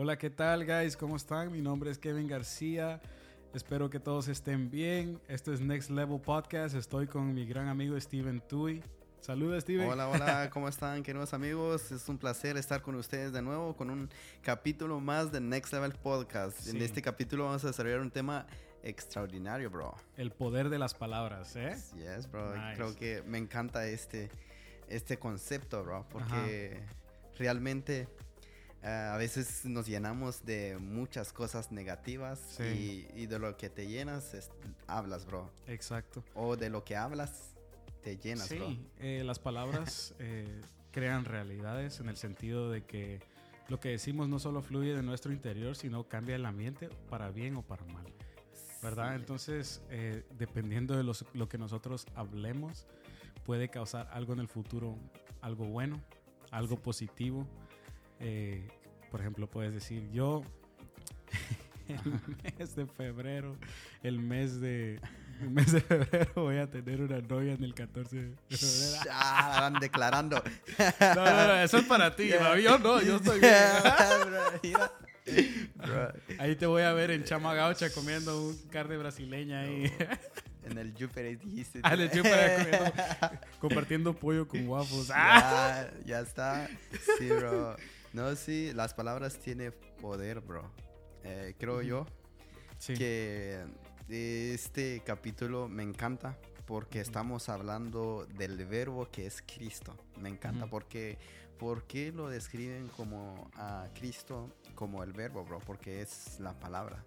Hola, ¿qué tal, guys? ¿Cómo están? Mi nombre es Kevin García. Espero que todos estén bien. Esto es Next Level Podcast. Estoy con mi gran amigo Steven Tui. Saludos, Steven. Hola, hola, ¿cómo están, queridos amigos? Es un placer estar con ustedes de nuevo con un capítulo más de Next Level Podcast. Sí. En este capítulo vamos a desarrollar un tema extraordinario, bro. El poder de las palabras, ¿eh? Yes, bro. Nice. Creo que me encanta este, este concepto, bro, porque realmente a veces nos llenamos de muchas cosas negativas Sí. y, y de lo que te llenas es- hablas, bro. Exacto. O de lo que hablas te llenas, bro. Sí, eh, las palabras eh, crean realidades en el sentido de que lo que decimos no solo fluye de nuestro interior, sino cambia el ambiente para bien o para mal. ¿Verdad? Sí. Entonces, eh, dependiendo de los- lo que nosotros hablemos, puede causar algo en el futuro, algo bueno, algo positivo. Eh, por ejemplo, puedes decir, yo, el mes de febrero, el mes de, el mes de febrero voy a tener una novia en el 14 de febrero. Ah, van declarando. No, no, no, eso es para ti. Yeah. Yo no, yo estoy bien. Mira. Bro, Ahí te voy a ver en Chama Gaucha comiendo un carne brasileña ahí. en el Júpiter dijiste. Ah, en el Júpiter comiendo- compartiendo pollo con waffles. Ah. Ya, ya está. Sí, bro. No, sí, las palabras tienen poder, bro. Eh, creo yo Sí, que este capítulo me encanta porque estamos hablando del verbo que es Cristo. Me encanta Ujú. porque ¿por qué lo describen como a Cristo como el verbo, bro? Porque es la palabra.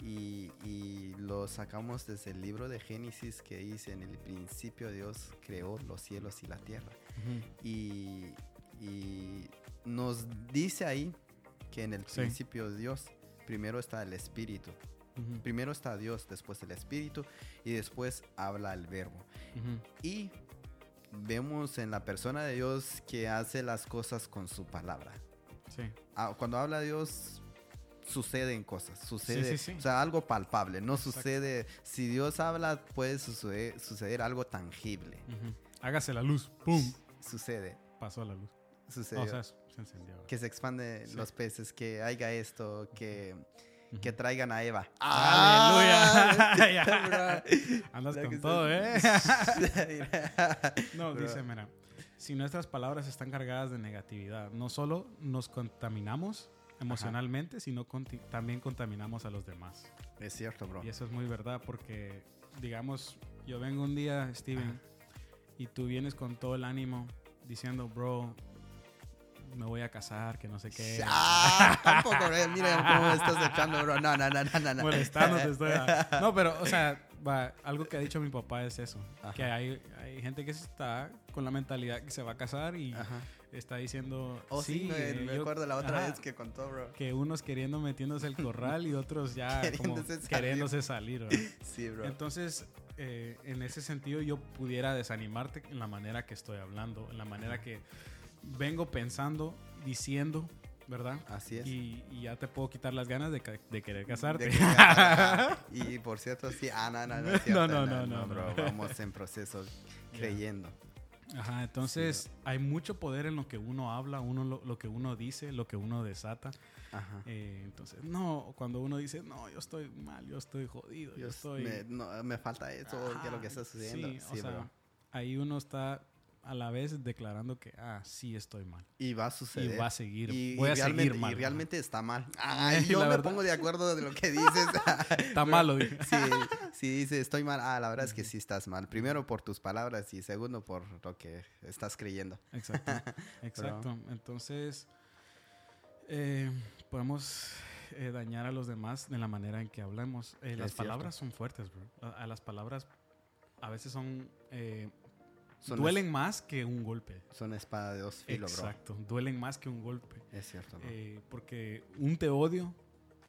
Y, y lo sacamos desde el libro de Génesis que dice en el principio Dios creó los cielos y la tierra. Y, y nos dice ahí que en el Sí. principio Dios, primero está el Espíritu. Primero está Dios, después el Espíritu y después habla el verbo. Y vemos en la persona de Dios que hace las cosas con su palabra. Sí, Ah, Cuando habla Dios, suceden cosas, sucede, sí, sí. o sea, algo palpable, no Exacto. sucede, si Dios habla puede suceder, suceder algo tangible. Hágase la luz. ¡Pum! sucede, Pasó la luz. sucede. O sea, se encendió. ahora. que se expanden Sí. los peces, que haya esto, que, que traigan a Eva. ¡Aleluya! Andas con todo, ¿eh? No, dice, mira, si nuestras palabras están cargadas de negatividad, no solo nos contaminamos emocionalmente, sino conti- también contaminamos a los demás. es cierto, bro. Y eso es muy verdad porque, digamos, yo vengo un día, Steven, y tú vienes con todo el ánimo diciendo, bro, me voy a casar, que no sé qué. Ah, tampoco, bro. Mira cómo me estás echando, bro. No, no, no, no, no. no. Molestándote estoy. No, pero, o sea, va, algo que ha dicho mi papá es eso. Ajá. Que hay, hay gente que está con la mentalidad que se va a casar y Ajá. está diciendo, Oh, sí, me, eh, me yo- acuerdo la otra ajá, vez que contó, bro. que unos queriendo metiéndose el corral y otros ya como Queriéndose salir. queriéndose salir. ¿verdad? Sí, bro. Entonces, eh, en ese sentido, yo pudiera desanimarte en la manera que estoy hablando, en la manera que vengo pensando, diciendo, ¿verdad? Así es. Y, y ya te puedo quitar las ganas de, querer casarte. De que- y por cierto, sí. Ah, no, no, no. cierto, No, no, no, no, bro. Vamos en proceso creyendo. Ajá, entonces hay mucho poder en lo que uno habla, uno lo, lo que uno dice, lo que uno desata. Ajá. Eh, entonces, no, cuando uno dice, no, yo estoy mal, yo estoy jodido, yo, Yo estoy... me, no, me falta eso, ¿qué es lo que está sucediendo? Sí, Sí, o sea, ahí uno está a la vez declarando que, ah, sí estoy mal. Y va a suceder. Y va a seguir, Y, voy y a seguir mal. y realmente está mal. Ay, yo me verdad. pongo de acuerdo de lo que dices. Está malo, dije. Sí, si dices estoy mal, ah, la verdad es que sí estás mal. Primero por tus palabras y segundo por lo que estás creyendo. Exacto, exacto. Entonces, eh, podemos eh, dañar a los demás de la manera en que hablamos. Eh, las cierto. palabras son fuertes, bro. A, a las palabras a veces son... eh, Son duelen más que un golpe. Son espada de dos filos, bro. Exacto, duelen más que un golpe. Es cierto, bro. Eh, porque un te odio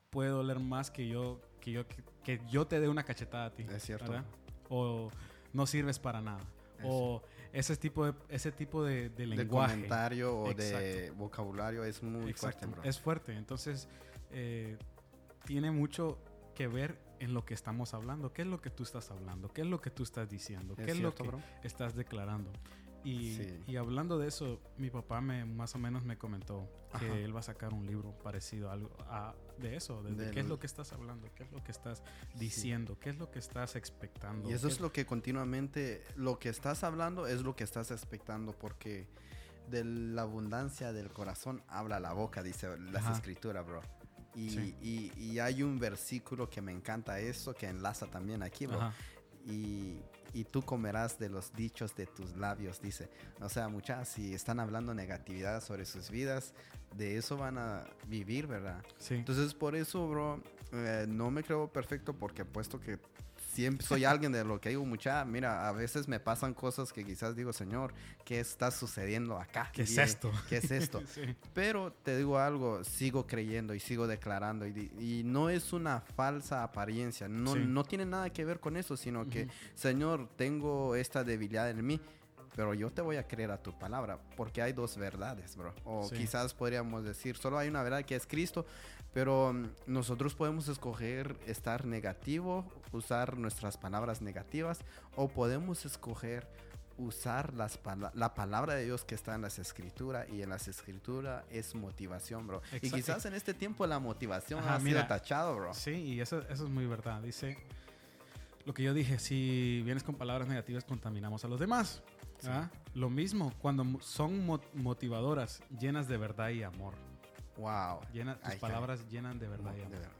puede doler más que yo que yo que, que yo te dé una cachetada a ti. Es cierto. ¿verdad? O no sirves para nada. O ese tipo de ese tipo de, de de lenguaje. comentario o de vocabulario es muy Exacto, fuerte, bro. Es fuerte. Entonces, eh, tiene mucho que ver en lo que estamos hablando. ¿Qué es lo que tú estás hablando? ¿Qué es lo que tú estás diciendo? ¿Qué es, lo cierto, que bro. estás declarando? Y, Sí. y hablando de eso, mi papá me más o menos me comentó que Ajá. él va a sacar un libro parecido a algo a- de eso, de, de qué es lo que estás hablando, qué es lo que estás diciendo, qué es lo que estás expectando. Y eso es lo que continuamente, lo que estás hablando es lo que estás expectando, porque de la abundancia del corazón habla la boca, dice las escrituras, bro. Y, Sí. y- y hay un versículo que me encanta eso, que enlaza también aquí. Y, y tú comerás de los dichos de tus labios, dice. O sea, muchas, si están hablando negatividad sobre sus vidas, de eso van a vivir, ¿verdad? Sí. Entonces, por eso, bro, eh, no me creo perfecto porque puesto que siempre soy alguien de lo que digo mucha, mira, a veces me pasan cosas que quizás digo, Señor, ¿qué está sucediendo acá? ¿Qué es esto? ¿Qué es esto? Sí. Pero te digo algo, sigo creyendo y sigo declarando y, no es una falsa apariencia, no, Sí. no tiene nada que ver con eso, sino que. Señor, tengo esta debilidad en mí. Pero yo te voy a creer a tu palabra, porque hay dos verdades, bro. O Sí. quizás podríamos decir, solo hay una verdad que es Cristo, pero mm, nosotros podemos escoger estar negativo, usar nuestras palabras negativas, o podemos escoger usar las pala- la palabra de Dios que está en las escrituras, y en las escrituras es motivación, bro. Y quizás en este tiempo la motivación Ajá, ha sido tachado, bro. Sí, y eso, eso es muy verdad. Dice lo que yo dije, si vienes con palabras negativas contaminamos a los demás. Sí. ¿ah? Lo mismo cuando son mo- motivadoras, llenas de verdad y amor. Wow. Llena, tus Ahí está. palabras llenan de verdad y De amor. verdad.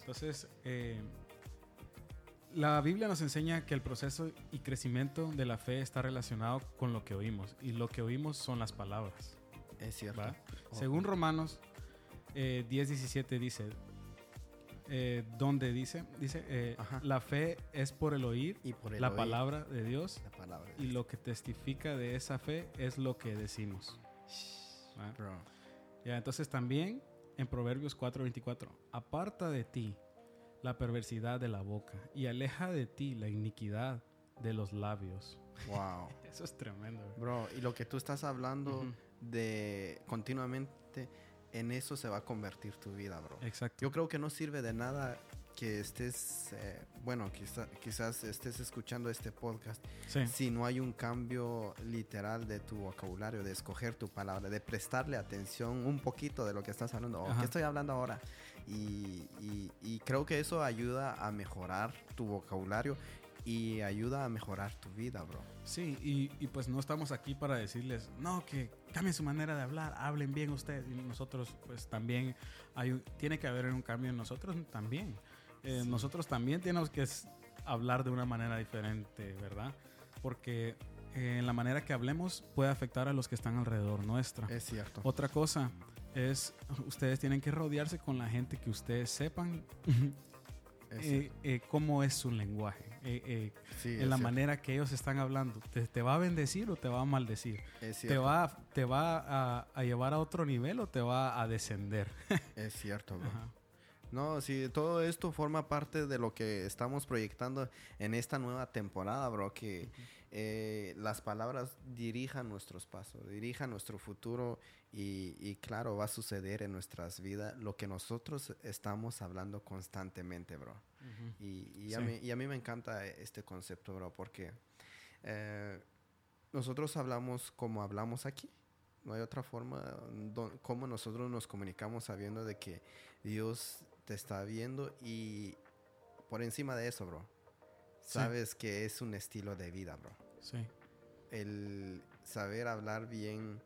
Entonces, eh, la Biblia nos enseña que el proceso y crecimiento de la fe está relacionado con lo que oímos. Y lo que oímos son las palabras. Es cierto. Según Romanos eh, 10, 17 dice, eh, donde dice, dice, eh, la fe es por el oír y por el la oír palabra de Dios la palabra. y lo que testifica de esa fe es lo que decimos. Ya, entonces también en Proverbios 4:24, aparta de ti la perversidad de la boca y aleja de ti la iniquidad de los labios. Wow. Eso es tremendo. Bro, y lo que tú estás hablando de continuamente, en eso se va a convertir tu vida, bro. Exacto. Yo creo que no sirve de nada que estés, eh, bueno, quizá- quizás estés escuchando este podcast Sí. si no hay un cambio literal de tu vocabulario, de escoger tu palabra, de prestarle atención un poquito de lo que estás hablando, o qué estoy hablando ahora. Y, y- y creo que eso ayuda a mejorar tu vocabulario y ayuda a mejorar tu vida, bro. Sí, y, y pues no estamos aquí para decirles, no, que cambien su manera de hablar, hablen bien ustedes. Y nosotros, pues también, hay, un- tiene que haber un cambio en nosotros también. Eh, Sí. Nosotros también tenemos que hablar de una manera diferente, ¿verdad? Porque eh, la manera que hablemos puede afectar a los que están alrededor nuestra. Es cierto. Otra cosa es, ustedes tienen que rodearse con la gente que ustedes sepan eh, eh, cómo es su lenguaje. eh, Sí, en la cierto. manera que ellos están hablando. ¿Te, te va a bendecir o te va a maldecir? ¿Te va, te va a, a llevar a otro nivel o te va a descender? Es cierto, bro. No, sí, todo esto forma parte de lo que estamos proyectando en esta nueva temporada, bro, que eh, las palabras dirijan nuestros pasos, dirijan nuestro futuro y, y claro, va a suceder en nuestras vidas lo que nosotros estamos hablando constantemente, bro. Y, y a, mí, y a mí me encanta este concepto, bro, porque eh, nosotros hablamos como hablamos aquí. No hay otra forma don- como nosotros nos comunicamos sabiendo de que Dios te está viendo y por encima de eso, bro, Sí. sabes que es un estilo de vida, bro. Sí, El saber hablar bien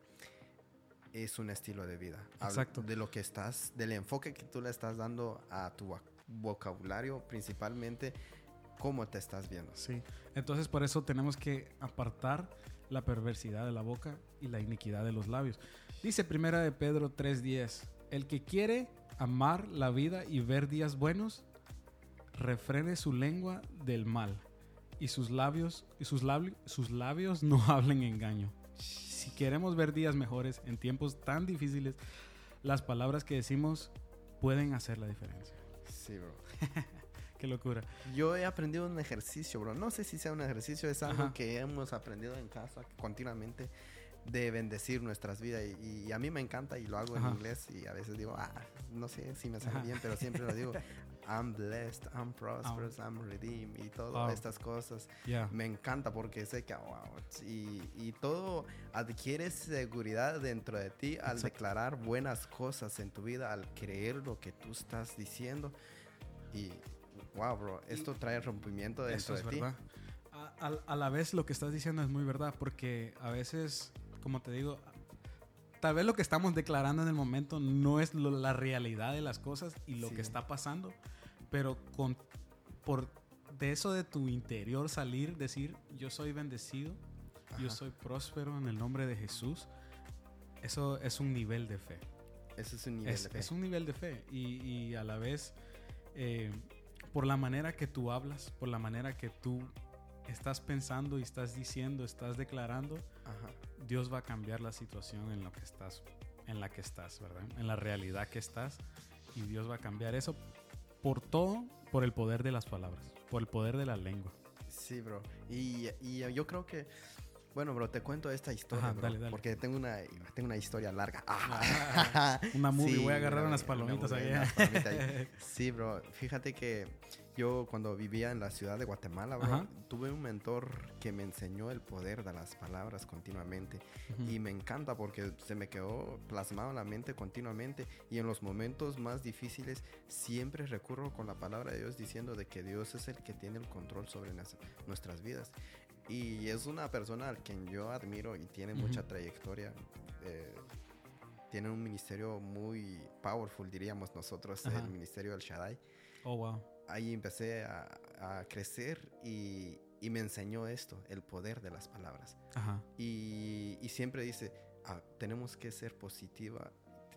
es un estilo de vida. Exacto. De lo que estás, del enfoque que tú le estás dando a tu voc- vocabulario, principalmente cómo te estás viendo. sí. Entonces por eso tenemos que apartar la perversidad de la boca y la iniquidad de los labios. Dice primera de Pedro 3:10, el que quiere amar la vida y ver días buenos, refrene su lengua del mal y sus labios y sus, labi- sus labios no hablen engaño. Si queremos ver días mejores en tiempos tan difíciles, las palabras que decimos pueden hacer la diferencia. Sí, bro. Qué locura. Yo he aprendido un ejercicio, bro. No sé si sea un ejercicio, es algo Ajá. que hemos aprendido en casa continuamente de bendecir nuestras vidas. Y, y a mí me encanta y lo hago en Ajá. inglés y a veces digo, ah, no sé si me sale Ajá. bien, pero siempre lo digo. I'm blessed, I'm prosperous, I'm redeemed y todas Wow. estas cosas. Ya. Me encanta porque sé que, wow, y, y todo adquiere seguridad dentro de ti al Exacto. declarar buenas cosas en tu vida, al creer lo que tú estás diciendo. Y, wow, bro, esto trae rompimiento Eso dentro es de ti. verdad. A, a- a la vez lo que estás diciendo es muy verdad, porque a veces, como te digo, tal vez lo que estamos declarando en el momento no es lo- la realidad de las cosas y lo Sí. que está pasando, pero con, por de eso de tu interior salir, decir, yo soy bendecido, yo Ajá. soy próspero en el nombre de Jesús, eso es un nivel de fe. Ese es un nivel Es, de fe. es un nivel de fe y, y a la vez eh, por la manera que tú hablas, por la manera que tú estás pensando y estás diciendo, estás declarando, Ajá. Dios va a cambiar la situación en lo que estás, en la que estás, ¿verdad? En la realidad que estás y Dios va a cambiar eso por todo, por el poder de las palabras, por el poder de la lengua. Sí, bro. Y yo creo que, bueno, bro, te cuento esta historia, Ajá, bro, dale, dale. porque tengo una, tengo una historia larga. Ah, una movie, Sí, voy a agarrar una- unas una palomitas unas palomitas ahí. Sí, bro. Fíjate que yo cuando vivía en la ciudad de Guatemala, bro, Ajá. tuve un mentor que me enseñó el poder de las palabras continuamente. Ujú. Y me encanta porque se me quedó plasmado en la mente continuamente. Y en los momentos más difíciles siempre recurro con la palabra de Dios diciendo de que Dios es el que tiene el control sobre nuestras vidas. Y es una persona al quien yo admiro y tiene Ujú. mucha trayectoria. eh, tiene un ministerio muy powerful, diríamos nosotros, Ajá. el ministerio del Shaddai Oh, wow. ahí empecé a, a crecer y, y me enseñó esto, el poder de las palabras. Ajá. Y, y siempre dice, "Ah, tenemos que ser positiva,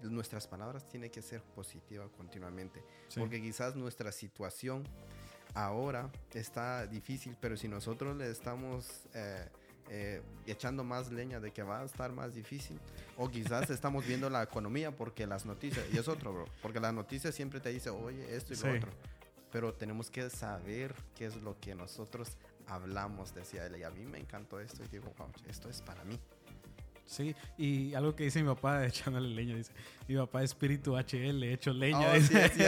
nuestras palabras tienen que ser positivas continuamente, Sí. porque quizás nuestra situación ahora está difícil, pero si nosotros le estamos... eh, eh, echando más leña de que va a estar más difícil o quizás estamos viendo la economía porque las noticias y es otro bro porque las noticias siempre te dice oye esto y Sí. lo otro pero tenemos que saber qué es lo que nosotros hablamos, decía él. Y a mí me encantó esto y digo, wow, esto es para mí. Sí, y algo que dice mi papá echándole leña, dice, mi papá es espíritu HL, hecho leña. Oh, dice. sí,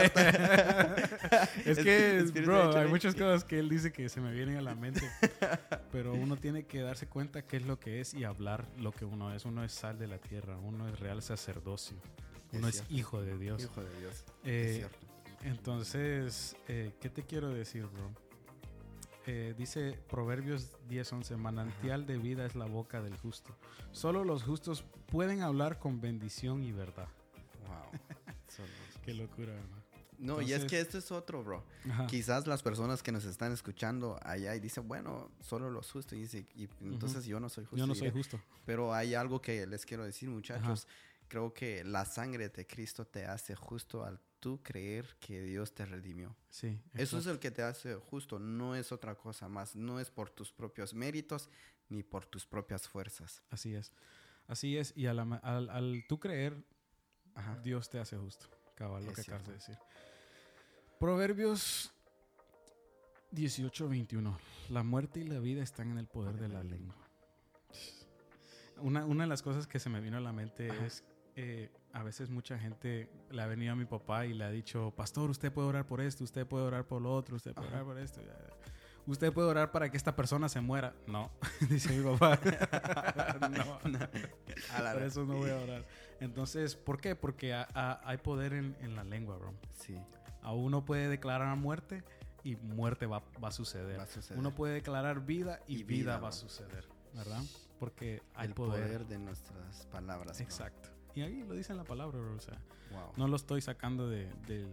es que, espíritu bro, hay muchas cosas que él dice que se me vienen a la mente, pero uno tiene que darse cuenta qué es lo que es y hablar lo que uno es. Uno es sal de la tierra, uno es real sacerdocio, uno es, hijo de Dios. Hijo de Dios. Eh, es cierto. Entonces, eh, ¿qué te quiero decir, bro? Eh, dice Proverbios 10:11, manantial de vida es la boca del justo. Solo los justos pueden hablar con bendición y verdad. Wow. Qué locura, ¿verdad? No, y es que esto es otro, bro. Ajá. Quizás las personas que nos están escuchando allá y dicen, bueno, solo los justos. Y, dice, y entonces yo no soy justo. Yo no soy justo. Pero hay algo que les quiero decir, muchachos. Creo que la sangre de Cristo te hace justo al tú creer que Dios te redimió. Sí. Eso es exacto. el que te hace justo, no es otra cosa más, no es por tus propios méritos ni por tus propias fuerzas. Así es. Así es. Y a la ma- al, al tú creer, Ajá. Dios te hace justo. Cabal, lo Es que acabas de cierto. decir. Proverbios 18, 21. La muerte y la vida están en el poder de la lengua. Una, una de las cosas que se me vino a la mente Ajá. es, eh, a veces mucha gente le ha venido a mi papá y le ha dicho, pastor, usted puede orar por esto, usted puede orar por lo otro, usted puede Ajá. orar por esto. Usted puede orar para que esta persona se muera. No, dice mi papá. no, por eso no voy a orar. Entonces, ¿por qué? Porque a- a- hay poder en, en la lengua, bro. Sí, A uno puede declarar muerte y muerte va, va a suceder. va a suceder. Uno puede declarar vida y, Y vida, vida, va a suceder, ¿verdad? Porque hay el poder. poder. de nuestras palabras. bro. Y ahí lo dice en la palabra, bro. O sea, Wow. no lo estoy sacando de, de,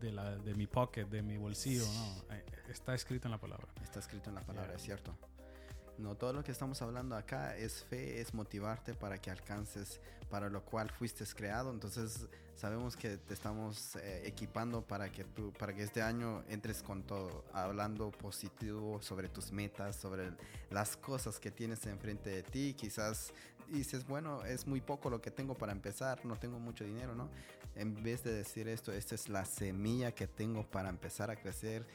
de la, de mi pocket, de mi bolsillo, no. Eh, Está escrito en la palabra. Está escrito en la palabra, Yeah. es cierto. No, todo lo que estamos hablando acá es fe, es motivarte para que alcances para lo cual fuiste creado. Entonces sabemos que te estamos eh, equipando para que tú, para que este año entres con todo, hablando positivo sobre tus metas, sobre las cosas que tienes enfrente de ti. Quizás dices, bueno, es muy poco lo que tengo para empezar, no tengo mucho dinero, ¿no? En vez de decir esto, esta es la semilla que tengo para empezar a crecer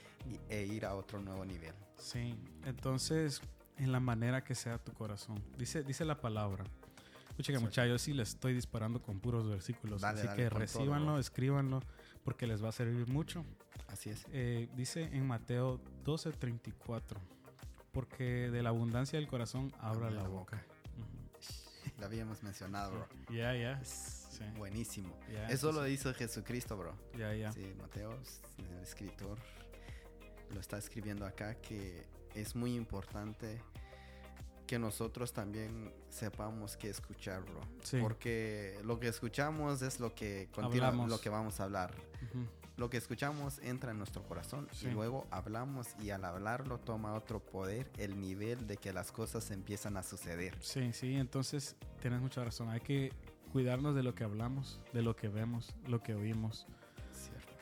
e ir a otro nuevo nivel. Sí. Entonces, en la manera que sea tu corazón. Dice, dice la palabra Escucha que muchachos, yo sí les estoy disparando con puros versículos. Dale, así dale, que todo, recíbanlo, bro. escríbanlo, porque les va a servir mucho. Así es. Eh, dice en Mateo 12:34, porque de la abundancia del corazón abra la la boca. Lo habíamos mencionado, bro. Ya, ya. Sí. buenísimo. Eso lo hizo Jesucristo, bro. Ya, ya. Sí, Mateo, el escritor, lo está escribiendo acá que es muy importante que nosotros también sepamos qué escuchar, bro. Sí. Porque lo que escuchamos es lo que Hablamos. lo que vamos a hablar. Lo que escuchamos entra en nuestro corazón Sí. y luego hablamos y al hablarlo toma otro poder, el nivel de que las cosas empiezan a suceder. Sí, sí, entonces tienes mucha razón. Hay que cuidarnos de lo que hablamos, de lo que vemos, lo que oímos. Cierto.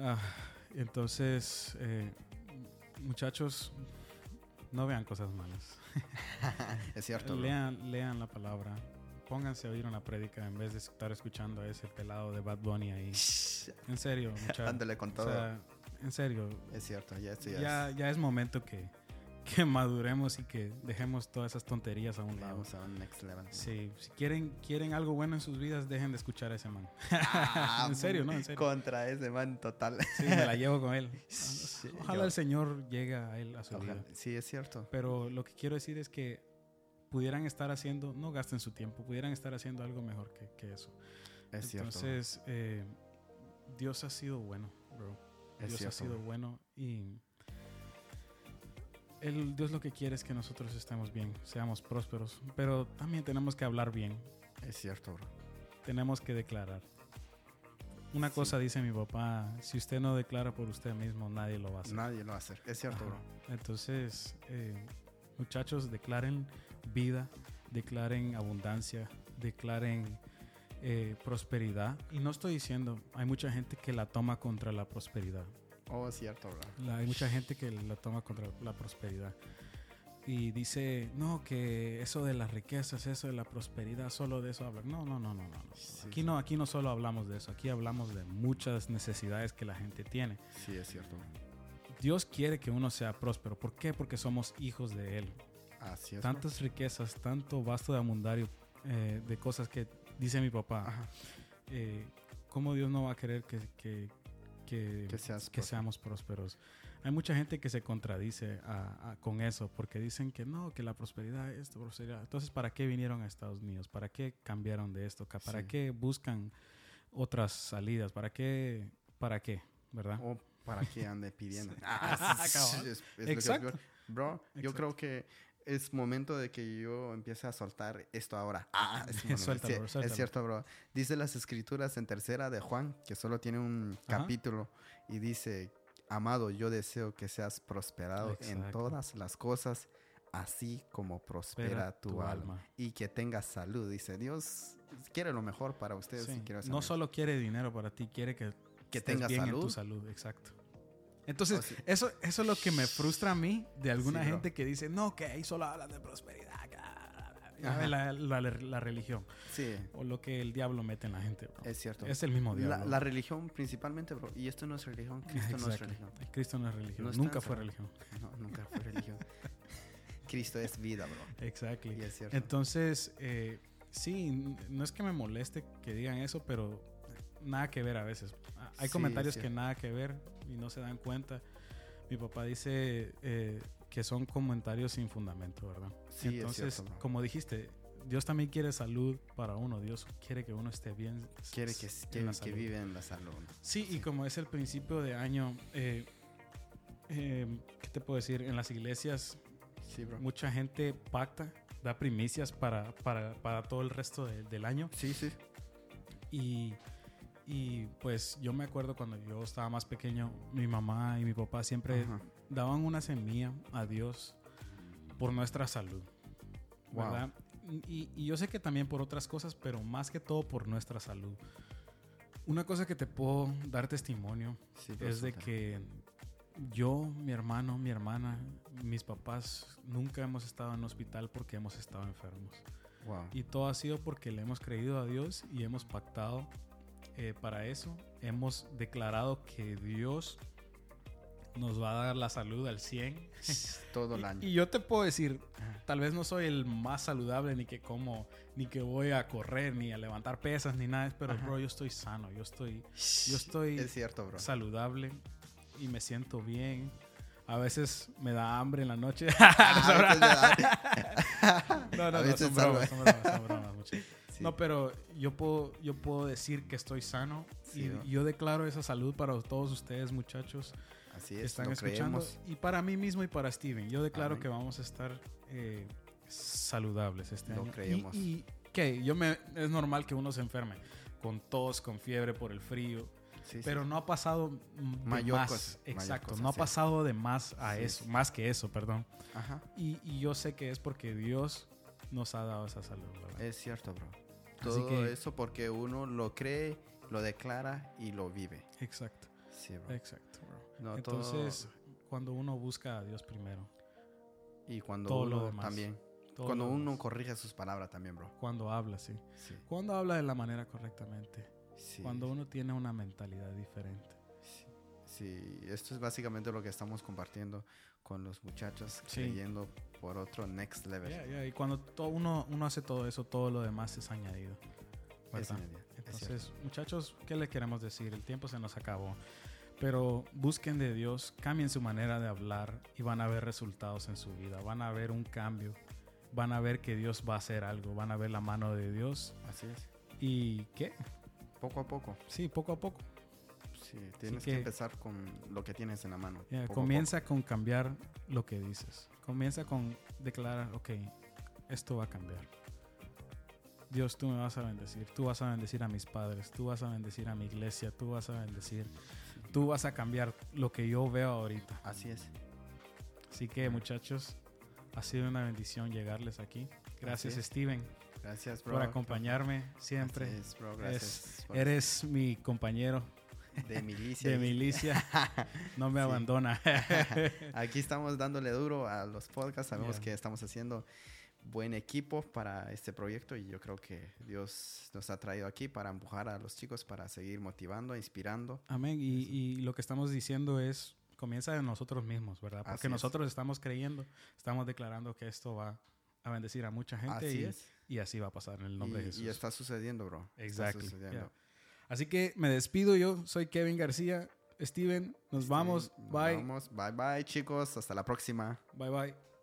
Ah, entonces, eh, muchachos, no vean cosas malas. es cierto. bro. Lean, lean la palabra. Pónganse a oír una prédica en vez de estar escuchando a ese pelado de Bad Bunny ahí. En serio, muchachos. Dándole con todo. O sea, en serio, es cierto, ya esto ya, ya, es- ya es momento que, que maduremos y que dejemos todas esas tonterías a un lado. Vamos a un next level. Sí, si quieren, quieren algo bueno en sus vidas, dejen de escuchar a ese man. Ah, En serio, ¿no? En serio. Contra ese man total. Sí, me la llevo con él. Ojalá yo- el Señor llegue a él a su Ojalá. vida. Sí, es cierto. Pero lo que quiero decir es que pudieran estar haciendo, no gasten su tiempo, pudieran estar haciendo algo mejor que, que eso. Es cierto. Entonces, eh, Dios ha sido bueno, bro. es Dios cierto. ha sido bueno y el, Dios lo que quiere es que nosotros estemos bien, seamos prósperos, pero también tenemos que hablar bien, Es cierto, bro. tenemos que declarar. Una Sí. cosa dice mi papá, si usted no declara por usted mismo, nadie lo va a hacer. Nadie lo va a hacer. Es cierto, Ajá. bro. Entonces, eh, muchachos, declaren vida, declaren abundancia, declaren eh, prosperidad. Y no estoy diciendo, hay mucha gente que la toma contra la prosperidad. Oh, es cierto, bro. La- hay mucha gente que la toma contra la prosperidad. Y dice, no, que eso de las riquezas, eso de la prosperidad, solo de eso hablan. No, no, no, no, no. no. Sí, Aquí no, aquí no solo hablamos de eso, aquí hablamos de muchas necesidades que la gente tiene. Sí, es cierto. Dios quiere que uno sea próspero. ¿Por qué? Porque somos hijos de Él. Así es. bro. Tantas riquezas, tanto vasto de abundario eh, de cosas que dice mi papá. Ajá. Eh, ¿Cómo Dios no va a querer que, que, que, Que seas que seamos prósperos? Hay mucha gente que se contradice a- a- con eso porque dicen que no, que la prosperidad es esto, prosperidad. Entonces, ¿para qué vinieron a Estados Unidos? ¿Para qué cambiaron de esto? ¿Para Sí. qué buscan otras salidas? ¿Para qué? ¿Para qué? ¿Verdad? O para que ande pidiendo. Ah, es- es Exacto. Bro, yo Exacto. creo que es momento de que yo empiece a soltar esto ahora. Ah, es. Suéltalo, suéltalo. cierto, bro. Dice las escrituras en tercera de Juan, que solo tiene un Ajá. capítulo, y dice, amado, yo deseo que seas prosperado en todas las cosas, así como prospera tu, alma. Y que tengas salud. Dice, Dios quiere lo mejor para ustedes. Sí. No solo quiere dinero para ti, quiere que, Que tengas en tu salud. salud. Exacto. Entonces, Oh, sí. eso, eso es lo que me frustra a mí de alguna Sí, bro. gente que dice, no, que ahí solo hablan de prosperidad. La, la- la religión. Sí, O lo que el diablo mete en la gente. bro. es cierto. Es el mismo diablo. la religión principalmente, bro. Y esto no es religión. Cristo no es religión. Cristo no es religión. No Nunca fue religión. No, nunca fue religión. Cristo es vida, bro. Exacto. Y es cierto. Entonces, eh, sí, no es que me moleste que digan eso, pero nada que ver a veces. Hay Sí, comentarios sí. que nada que ver y no se dan cuenta. Mi papá dice eh, que son comentarios sin fundamento, ¿verdad? Sí, es Entonces, cierto, bro. como dijiste, Dios también quiere salud para uno. Dios quiere que uno esté bien. Quiere que, que, que salud. vive en la salud. Sí, y Sí. como es el principio de año, eh, eh, ¿qué te puedo decir? En las iglesias Sí, bro. mucha gente pacta, da primicias para, para, para todo el resto de- del año. Sí, sí. Y, y, pues yo me acuerdo cuando yo estaba más pequeño, mi mamá y mi papá siempre Ajá. daban una semilla a Dios por nuestra salud. Wow. ¿Verdad? Y, y yo sé que también por otras cosas, pero más que todo por nuestra salud. Una cosa que te puedo dar testimonio Sí, es de suéltalo. que yo, mi hermano, mi hermana, mis papás nunca hemos estado en hospital porque hemos estado enfermos. Wow. Y todo ha sido porque le hemos creído a Dios y hemos pactado eh, para eso. Hemos declarado que Dios nos va a dar la salud al 100. Todo el año. Y yo te puedo decir, tal vez no soy el más saludable, ni que como, ni que voy a correr, ni a levantar pesas, ni nada, pero Ajá. bro, yo estoy sano, yo estoy, yo estoy Es cierto, bro. saludable y me siento bien. A veces me da hambre en la noche. Ah, no, no, no, son bromas, son bromas, son bromas, muchachos. Sí. No, pero yo puedo, yo puedo decir que estoy sano Sí, y ¿no? yo declaro esa salud para todos ustedes, muchachos, Así que es, están lo escuchando. creemos. Y para mí mismo y para Steven, yo declaro Amén. que vamos a estar eh, saludables este Lo año. Creemos. Y, que yo me, es normal que uno se enferme con tos, con fiebre por el frío, Sí, sí. pero no ha pasado Mayor más. cosa, mayor Exacto, cosa, no ha pasado de más a eso, más que eso, perdón. Ajá. Y, y yo sé que es porque Dios nos ha dado esa salud, ¿verdad? Es cierto, bro. Todo que- eso porque uno lo cree, lo declara y lo vive. Exacto, Sí, bro. exacto, bro. No, Entonces, cuando uno busca a Dios primero, y cuando todo lo uno demás, también. todo cuando lo uno demás, corrige sus palabras también, bro. cuando habla, sí. Sí. Cuando habla de la manera correctamente, Sí. cuando uno tiene una mentalidad diferente. Sí, esto es básicamente lo que estamos compartiendo con los muchachos, Sí. creyendo por otro next level. Ya, ya, Y cuando to- uno, uno hace todo eso, todo lo demás es añadido. Es es Entonces, cierto. muchachos, ¿qué le queremos decir? El tiempo se nos acabó. Pero busquen de Dios, cambien su manera de hablar y van a ver resultados en su vida. Van a ver un cambio. Van a ver que Dios va a hacer algo. Van a ver la mano de Dios. Así es. ¿Y qué? Poco a poco. Sí, poco a poco. Sí, tienes que, que- empezar con lo que tienes en la mano. A comienza con cambiar lo que dices. Comienza con declarar, ok, esto va a cambiar. Dios, tú me vas a bendecir. Tú vas a bendecir a mis padres. Tú vas a bendecir a mi iglesia. Tú vas a bendecir. Tú vas a cambiar lo que yo veo ahorita. Así es. Así que muchachos, ha sido una bendición llegarles aquí. Gracias. Steven Gracias, bro. por acompañarme siempre. Es, bro. Gracias. por- Eres mi compañero de milicia. de milicia. No me Sí. abandona. Aquí estamos dándole duro a los podcasts. Sabemos Yeah. que estamos haciendo buen equipo para este proyecto y yo creo que Dios nos ha traído aquí para empujar a los chicos para seguir motivando, inspirando. Amén. Y, y lo que estamos diciendo es, comienza de nosotros mismos, ¿verdad? Porque Así es. nosotros estamos creyendo, estamos declarando que esto va a bendecir a mucha gente Así y, es. y así va a pasar en el nombre de Y, Jesús. y está sucediendo, bro. Está Exactly. Así que me despido yo, soy Kevin García. Steven, nos Sí, vamos. nos Bye. vamos. Bye bye, chicos. Hasta la próxima. Bye bye.